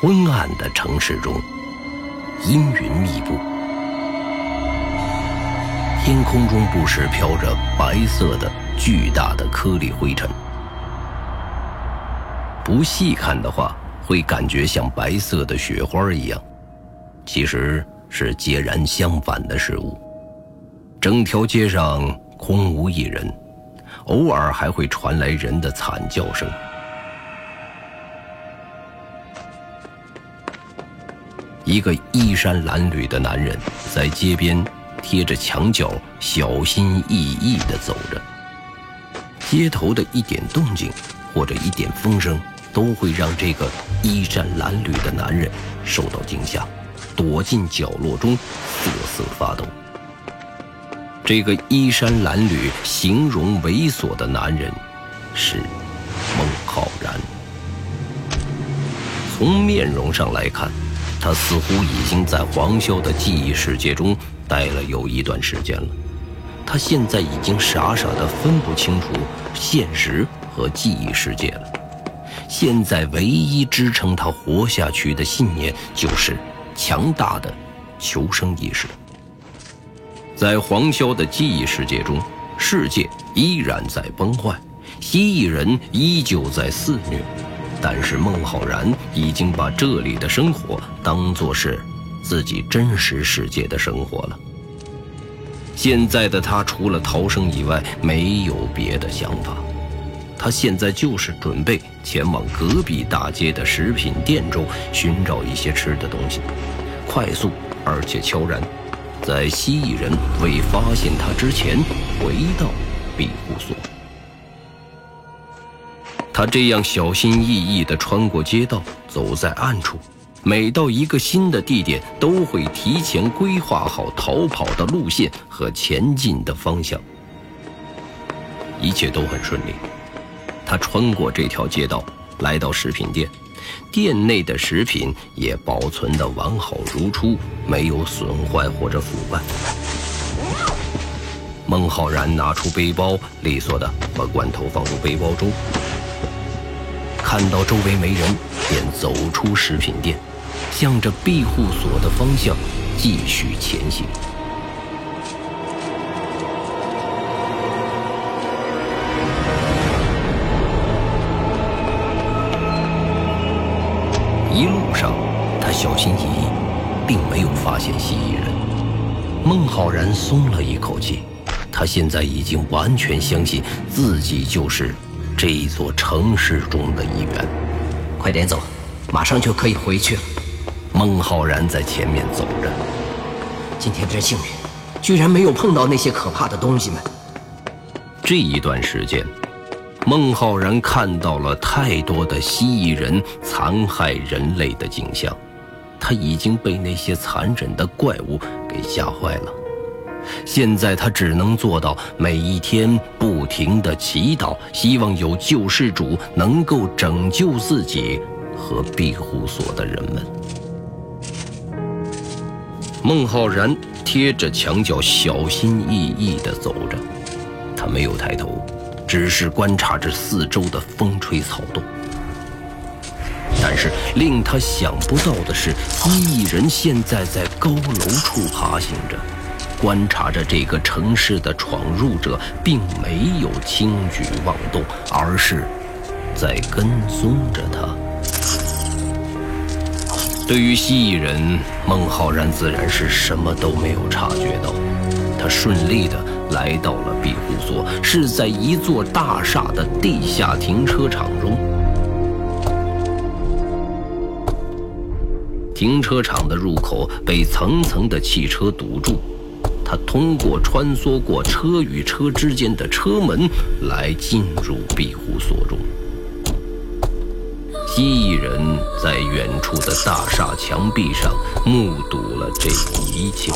昏暗的城市中，阴云密布，天空中不时飘着白色的巨大的颗粒灰尘。不细看的话，会感觉像白色的雪花一样，其实是截然相反的事物。整条街上空无一人，偶尔还会传来人的惨叫声。一个衣衫褴褛的男人在街边贴着墙角，小心翼翼地走着。街头的一点动静，或者一点风声。都会让这个衣衫褴褛的男人受到惊吓，躲进角落中瑟瑟发抖。这个衣衫褴褛、形容猥琐的男人是孟浩然。从面容上来看，他似乎已经在黄潇的记忆世界中待了有一段时间了。他现在已经傻傻的分不清楚现实和记忆世界了。现在唯一支撑他活下去的信念，就是强大的求生意识。在黄潇的记忆世界中，世界依然在崩坏，蜥蜴人依旧在肆虐，但是孟浩然已经把这里的生活当作是自己真实世界的生活了。现在的他，除了逃生以外，没有别的想法。他现在就是准备前往隔壁大街的食品店中寻找一些吃的东西，快速而且悄然，在蜥蜴人未发现他之前回到庇护所。他这样小心翼翼地穿过街道，走在暗处，每到一个新的地点，都会提前规划好逃跑的路线和前进的方向，一切都很顺利。他穿过这条街道，来到食品店，店内的食品也保存得完好如初，没有损坏或者腐败。孟浩然拿出背包，利索地把罐头放入背包中，看到周围没人，便走出食品店，向着庇护所的方向继续前行。一路上，他小心翼翼，并没有发现蜥蜴人。孟浩然松了一口气，他现在已经完全相信自己就是这一座城市中的一员。快点走，马上就可以回去了。孟浩然在前面走着，今天真幸运，居然没有碰到那些可怕的东西们。这一段时间。孟浩然看到了太多的蜥蜴人残害人类的景象，他已经被那些残忍的怪物给吓坏了。现在他只能做到每一天不停地祈祷，希望有救世主能够拯救自己和庇护所的人们。孟浩然贴着墙角，小心翼翼地走着，他没有抬头。只是观察着四周的风吹草动，但是令他想不到的是，蜥蜴人现在在高楼处爬行着，观察着这个城市的闯入者，并没有轻举妄动，而是在跟踪着他。对于蜥蜴人，孟浩然自然是什么都没有察觉到，他顺利的。来到了庇护所，是在一座大厦的地下停车场中。停车场的入口被层层的汽车堵住，他通过穿梭过车与车之间的车门来进入庇护所中。蜥蜴人在远处的大厦墙壁上目睹了这一切。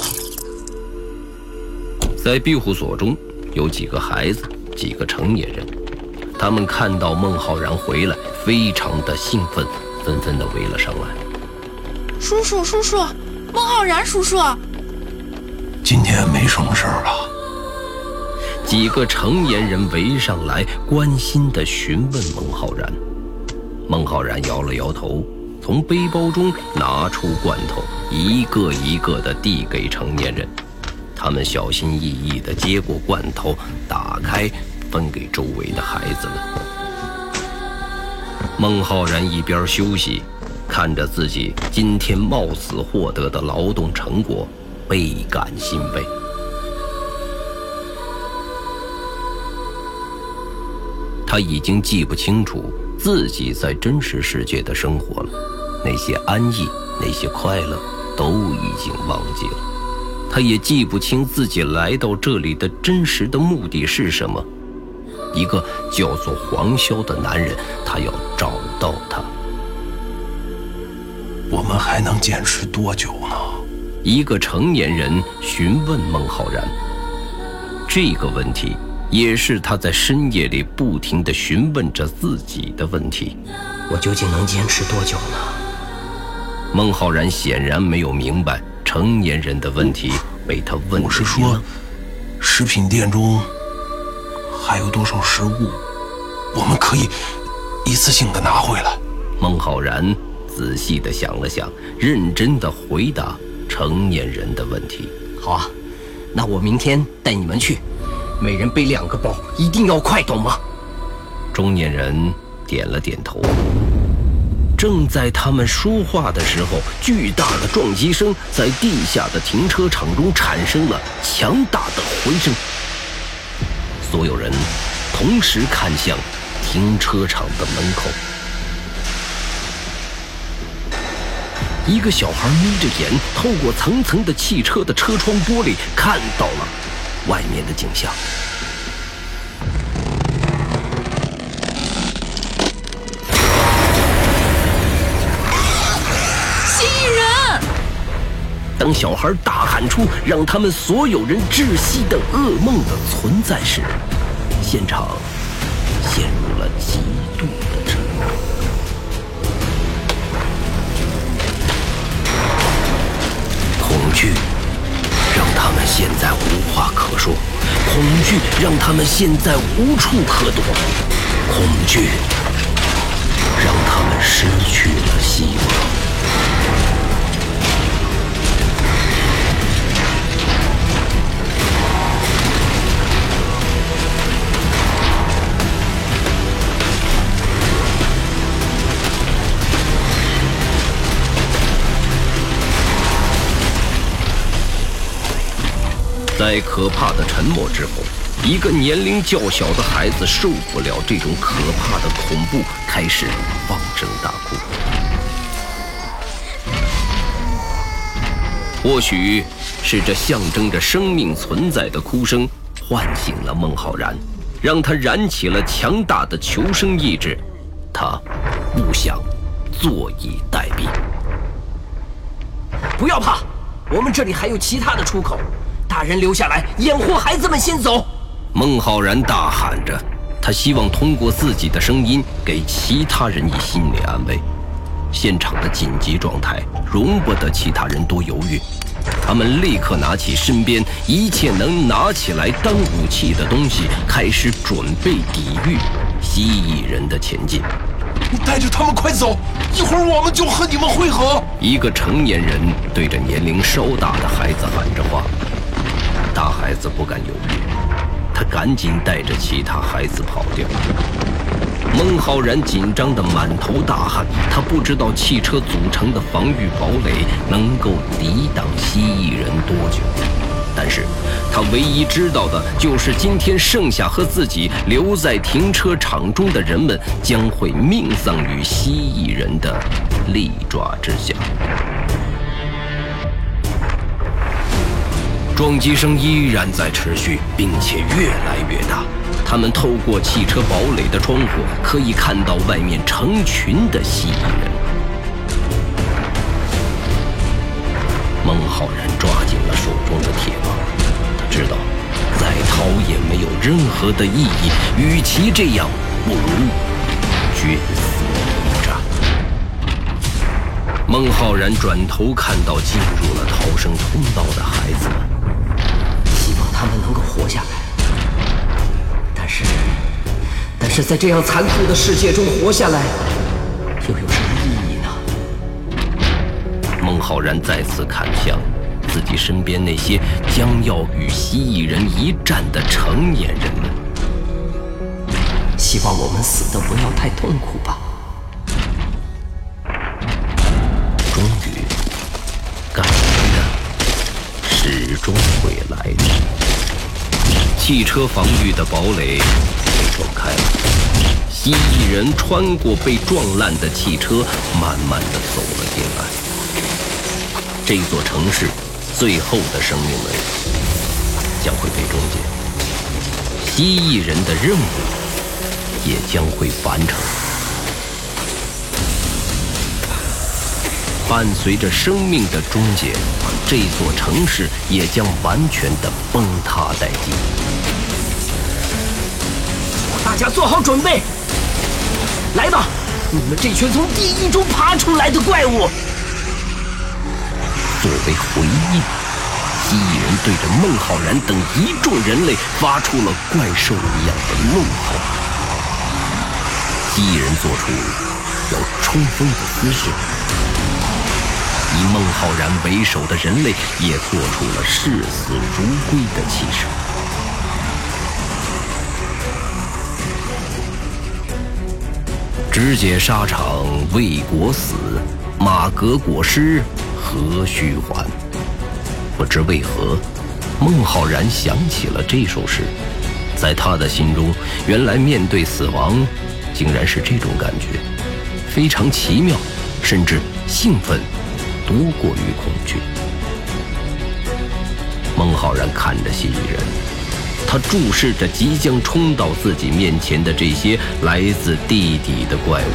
在庇护所中，有几个孩子，几个成年人，他们看到孟浩然回来，非常的兴奋，纷纷的围了上来。叔叔，叔叔，孟浩然叔叔，今天没什么事儿吧？几个成年人围上来，关心的询问孟浩然。孟浩然摇了摇头，从背包中拿出罐头，一个一个地递给成年人。他们小心翼翼地接过罐头，打开，分给周围的孩子们。孟浩然一边休息，看着自己今天冒死获得的劳动成果，倍感欣慰。他已经记不清楚自己在真实世界的生活了，那些安逸，那些快乐，都已经忘记了。他也记不清自己来到这里的真实的目的是什么。一个叫做黄潇的男人，他要找到他。我们还能坚持多久呢？一个成年人询问孟浩然。这个问题也是他在深夜里不停地询问着自己的问题。我究竟能坚持多久呢？孟浩然显然没有明白。成年人的问题被他问我是说，食品店中还有多少食物，我们可以一次性的拿回来？孟浩然仔细的想了想，认真的回答成年人的问题。好啊，那我明天带你们去，每人背两个包，一定要快，懂吗？中年人点了点头。正在他们说话的时候，巨大的撞击声在地下的停车场中产生了强大的回声。所有人同时看向停车场的门口。一个小孩眯着眼，透过层层的汽车的车窗玻璃，看到了外面的景象。当小孩大喊出让他们所有人窒息的噩梦的存在时，现场陷入了极现在无话可说，恐惧让他们现在无处可躲，恐惧让他们失去了希望。在可怕的沉默之后，一个年龄较小的孩子受不了这种可怕的恐怖，开始放声大哭。或许是这象征着生命存在的哭声唤醒了孟浩然，让他燃起了强大的求生意志。他不想坐以待毙。不要怕，我们这里还有其他的出口。大人留下来掩护孩子们先走。孟浩然大喊着，他希望通过自己的声音给其他人以心理安慰。现场的紧急状态容不得其他人多犹豫，他们立刻拿起身边一切能拿起来当武器的东西，开始准备抵御蜥蜴人的前进。你带着他们快走，一会儿我们就和你们会合。一个成年人对着年龄稍大的孩子喊着话。大孩子不敢犹豫，他赶紧带着其他孩子跑掉。孟浩然紧张的满头大汗，他不知道汽车组成的防御堡垒能够抵挡蜥蜴人多久，但是他唯一知道的就是今天剩下和自己留在停车场中的人们将会命丧于蜥蜴人的利爪之下。撞击声依然在持续，并且越来越大。他们透过汽车堡垒的窗户，可以看到外面成群的蜥蜴人。孟浩然抓紧了手中的铁棒，他知道再逃也没有任何的意义，与其这样，不如决死一战。孟浩然转头看到进入了逃生通道的孩子们。他们能够活下来，但是，但是在这样残酷的世界中活下来，又有什么意义呢？孟浩然再次看向自己身边那些将要与蜥蜴人一战的成年人们。希望我们死的不要太痛苦吧。终于，该来的始终会来的。汽车防御的堡垒被撞开了。蜥蜴人穿过被撞烂的汽车，慢慢的走了进来。这座城市最后的生命门将会被终结，蜥蜴人的任务也将会完成。伴随着生命的终结，这座城市也将完全的崩塌殆尽。大家做好准备。来吧，你们这群从地狱中爬出来的怪物！作为回应，蜥蜴人对着孟浩然等一众人类发出了怪兽一样的怒吼。蜥蜴人做出要冲锋的姿势，以孟浩然为首的人类也做出了视死如归的气势。肢解沙场为国死，马革裹尸何须还？不知为何，孟浩然想起了这首诗。在他的心中，原来面对死亡，竟然是这种感觉，非常奇妙，甚至兴奋多过于恐惧。孟浩然看着蜥蜴人。他注视着即将冲到自己面前的这些来自地底的怪物。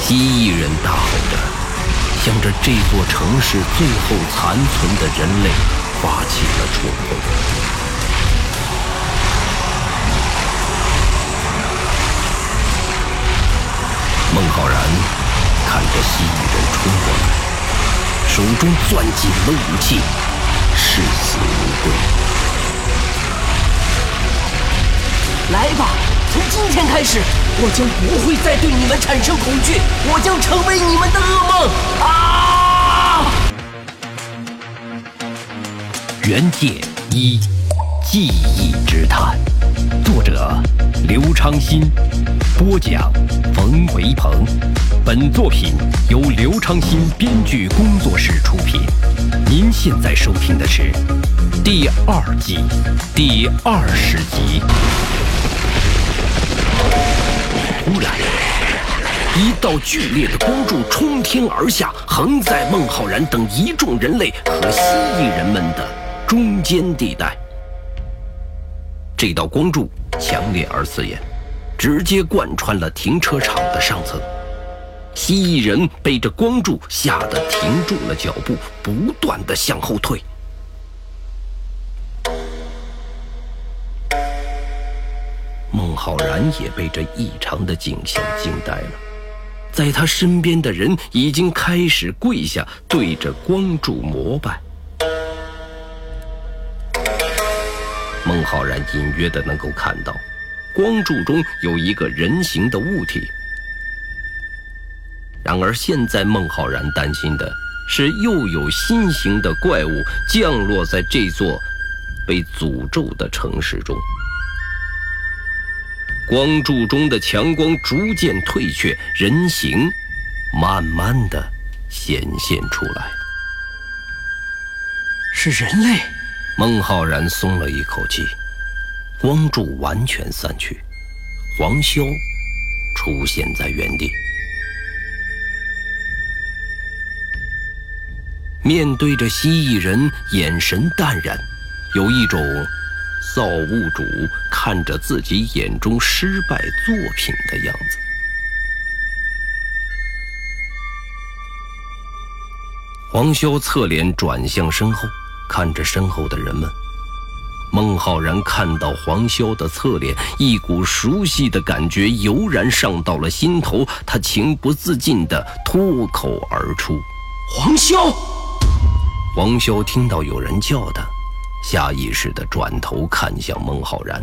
蜥蜴人大吼着，向着这座城市最后残存的人类发起了冲锋。孟浩然手中攥紧了武器。视死如归。来吧，从今天开始，我将不会再对你们产生恐惧，我将成为你们的噩梦。啊！原界一，记忆之谈，作者刘昌新，播讲冯维鹏。本作品由刘昌新编剧工作室出品。您现在收听的是第二季第二十集。突然，一道剧烈的光柱冲天而下，横在孟浩然等一众人类和蜥蜴人们的中间地带。这道光柱强烈而刺眼，直接贯穿了停车场的上层。蜥蜴人被这光柱吓得停住了脚步，不断的向后退。孟浩然也被这异常的景象惊呆了，在他身边的人已经开始跪下，对着光柱膜拜。孟浩然隐约的能够看到，光柱中有一个人形的物体。然而，现在孟浩然担心的是，又有新型的怪物降落在这座被诅咒的城市中。光柱中的强光逐渐退却，人形慢慢的显现出来。是人类。孟浩然松了一口气，光柱完全散去，黄潇出现在原地。面对着蜥蜴人，眼神淡然，有一种造物主看着自己眼中失败作品的样子。黄潇侧脸转向身后，看着身后的人们。孟浩然看到黄潇的侧脸，一股熟悉的感觉油然上到了心头，他情不自禁地脱口而出：“黄潇。”黄潇听到有人叫他，下意识地转头看向孟浩然。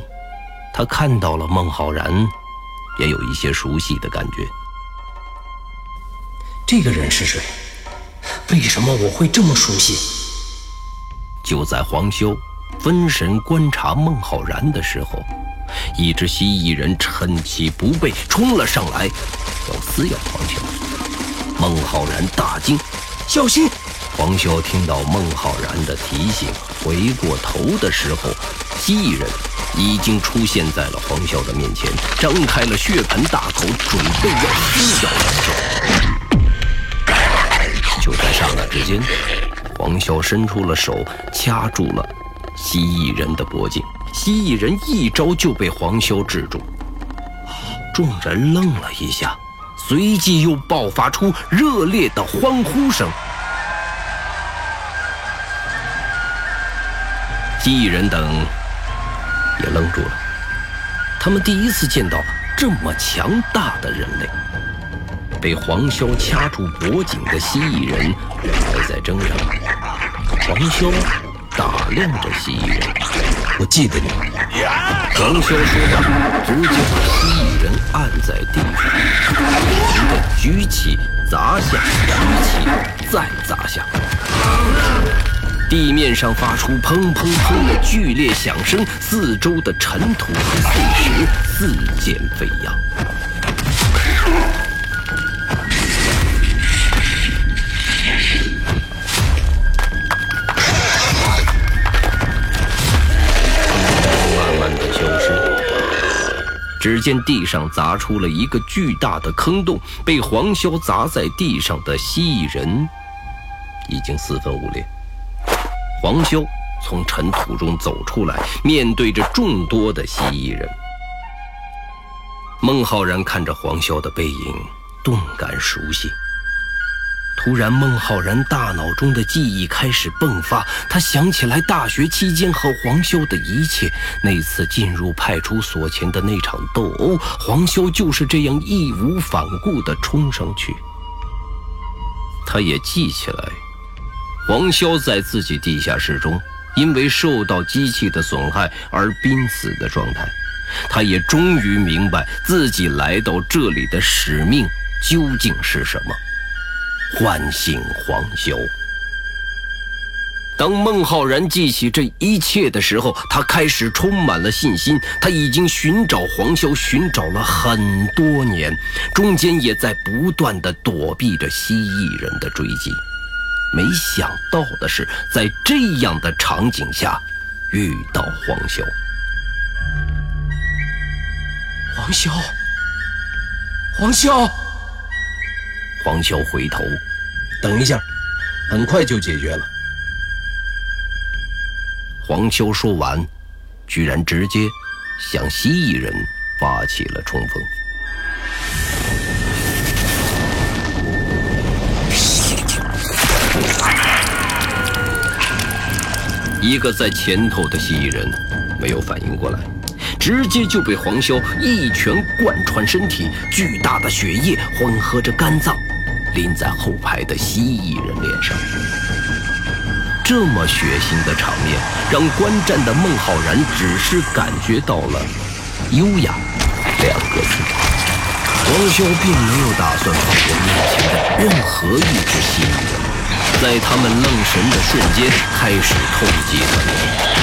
他看到了孟浩然，也有一些熟悉的感觉。这个人是谁？为什么我会这么熟悉？就在黄修分神观察孟浩然的时候，一只蜥蜴人趁其不备冲了上来，要撕咬黄修。孟浩然大惊，小心！黄修听到孟浩然的提醒，回过头的时候，蜥蜴人已经出现在了黄修的面前，张开了血盆大口，准备要撕咬黄修。就在刹那之间，黄潇伸出了手，掐住了蜥蜴人的脖颈。蜥蜴人一招就被黄潇制住，众人愣了一下，随即又爆发出热烈的欢呼声。蜥蜴人等也愣住了，他们第一次见到这么强大的人类。被黄潇掐住脖颈的蜥蜴人还在挣扎。黄潇打量着蜥蜴人：“我记得你。”黄潇说完，直接把蜥蜴人按在地上，不停地举起、砸下、举起、再砸下。地面上发出砰砰砰的剧烈响声，四周的尘土和碎石四溅飞扬。只见地上砸出了一个巨大的坑洞，被黄潇砸在地上的蜥蜴人已经四分五裂。黄潇从尘土中走出来，面对着众多的蜥蜴人。孟浩然看着黄潇的背影，顿感熟悉。突然，孟浩然大脑中的记忆开始迸发。他想起来大学期间和黄修的一切，那次进入派出所前的那场斗殴，黄修就是这样义无反顾地冲上去。他也记起来，黄潇在自己地下室中因为受到机器的损害而濒死的状态。他也终于明白自己来到这里的使命究竟是什么。唤醒黄修。当孟浩然记起这一切的时候，他开始充满了信心。他已经寻找黄潇，寻找了很多年，中间也在不断的躲避着蜥蜴人的追击。没想到的是，在这样的场景下，遇到黄潇。黄潇，黄潇。黄潇回头，等一下，很快就解决了。黄潇说完，居然直接向蜥蜴人发起了冲锋。一个在前头的蜥蜴人没有反应过来。直接就被黄潇一拳贯穿身体，巨大的血液混合着肝脏，淋在后排的蜥蜴人脸上。这么血腥的场面，让观战的孟浩然只是感觉到了“优雅”两个字。黄潇并没有打算放过面前的任何一只蜥蜴人，在他们愣神的瞬间，开始痛击他们。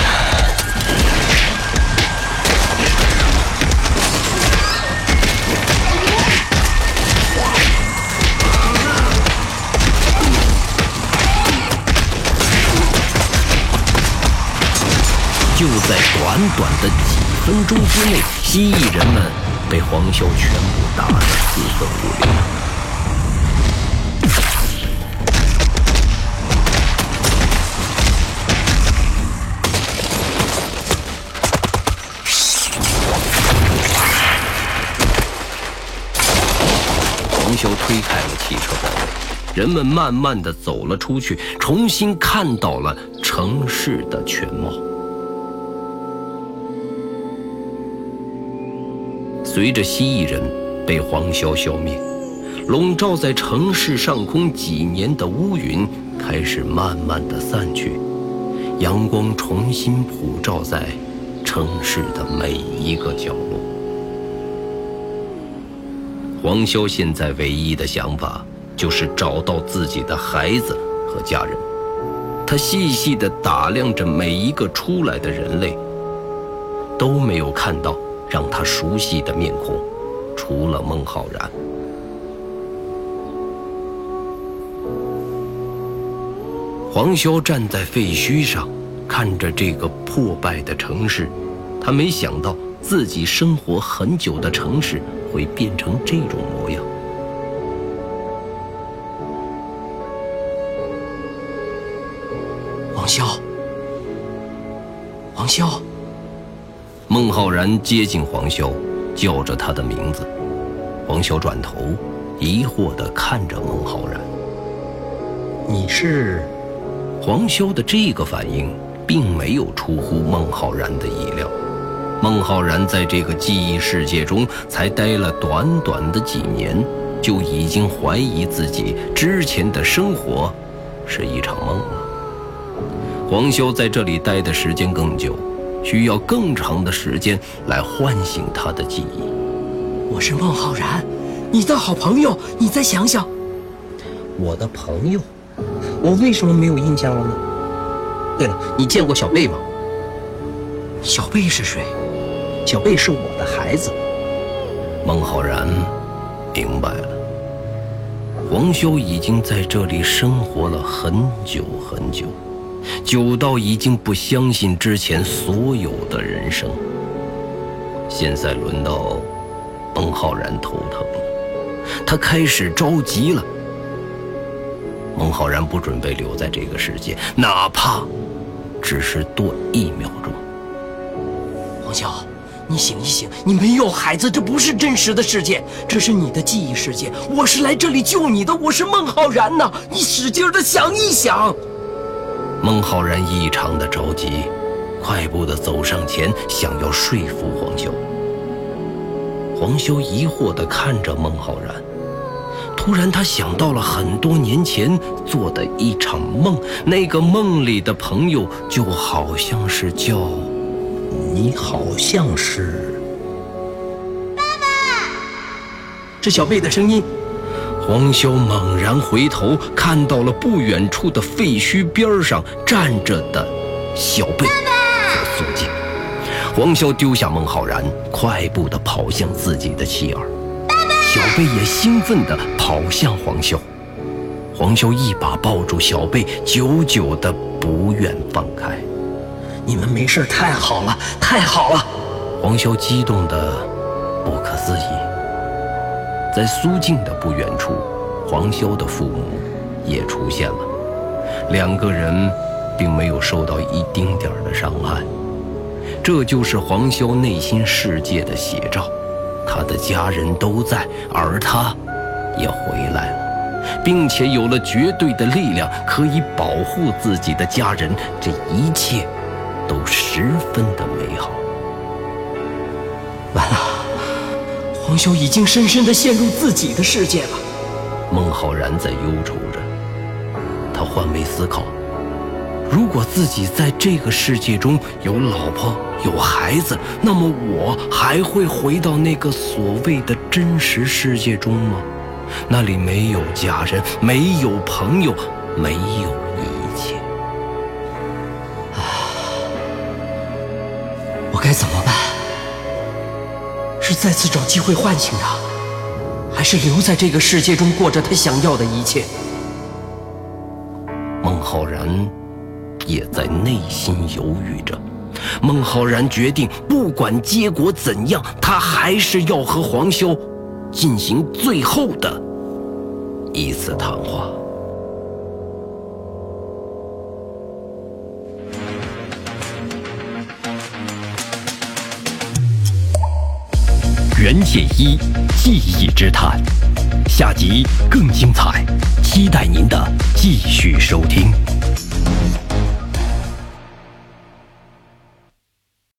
就在短短的几分钟之内，蜥蜴人们被黄潇全部打得四分五裂。黄潇推开了汽车包围，人们慢慢的走了出去，重新看到了城市的全貌。随着蜥蜴人被黄潇消灭，笼罩在城市上空几年的乌云开始慢慢的散去，阳光重新普照在城市的每一个角落。黄潇现在唯一的想法就是找到自己的孩子和家人。他细细地打量着每一个出来的人类，都没有看到让他熟悉的面孔，除了孟浩然。黄潇站在废墟上，看着这个破败的城市，他没想到自己生活很久的城市会变成这种模样。黄潇，黄潇，孟浩然接近黄潇，叫着他的名字。黄潇转头，疑惑地看着孟浩然：“你是？”黄潇的这个反应并没有出乎孟浩然的意料。孟浩然在这个记忆世界中才待了短短的几年，就已经怀疑自己之前的生活是一场梦了。黄潇在这里待的时间更久，需要更长的时间来唤醒他的记忆。我是孟浩然，你的好朋友。你再想想，我的朋友。我为什么没有印象了呢？对了，你见过小贝吗？小贝是谁？小贝是我的孩子。孟浩然明白了，黄修已经在这里生活了很久很久，久到已经不相信之前所有的人生。现在轮到孟浩然头疼了，他开始着急了。孟浩然不准备留在这个世界，哪怕只是多一秒钟。黄潇，你醒一醒，你没有孩子，这不是真实的世界，这是你的记忆世界。我是来这里救你的，我是孟浩然呐！你使劲的想一想。孟浩然异常的着急，快步的走上前，想要说服黄修。黄修疑惑的看着孟浩然。突然，他想到了很多年前做的一场梦，那个梦里的朋友就好像是叫你，好像是爸爸。这小贝的声音。黄潇猛然回头，看到了不远处的废墟边上站着的小贝和苏静。黄潇丢下孟浩然，快步地跑向自己的妻儿。小贝也兴奋地跑向黄潇，黄潇一把抱住小贝，久久的不愿放开。你们没事，太好了，太好了！黄潇激动的不可思议。在苏静的不远处，黄潇的父母也出现了，两个人并没有受到一丁点的伤害，这就是黄潇内心世界的写照。他的家人都在，而他也回来了，并且有了绝对的力量，可以保护自己的家人。这一切都十分的美好。完了，黄修已经深深的陷入自己的世界了。孟浩然在忧愁着，他换位思考。如果自己在这个世界中有老婆有孩子，那么我还会回到那个所谓的真实世界中吗？那里没有家人，没有朋友，没有一切。啊，我该怎么办？是再次找机会唤醒他，还是留在这个世界中过着他想要的一切？孟浩然。也在内心犹豫着。孟浩然决定，不管结果怎样，他还是要和黄潇进行最后的一次谈话。袁剑一记忆之谈，下集更精彩，期待您的继续收听。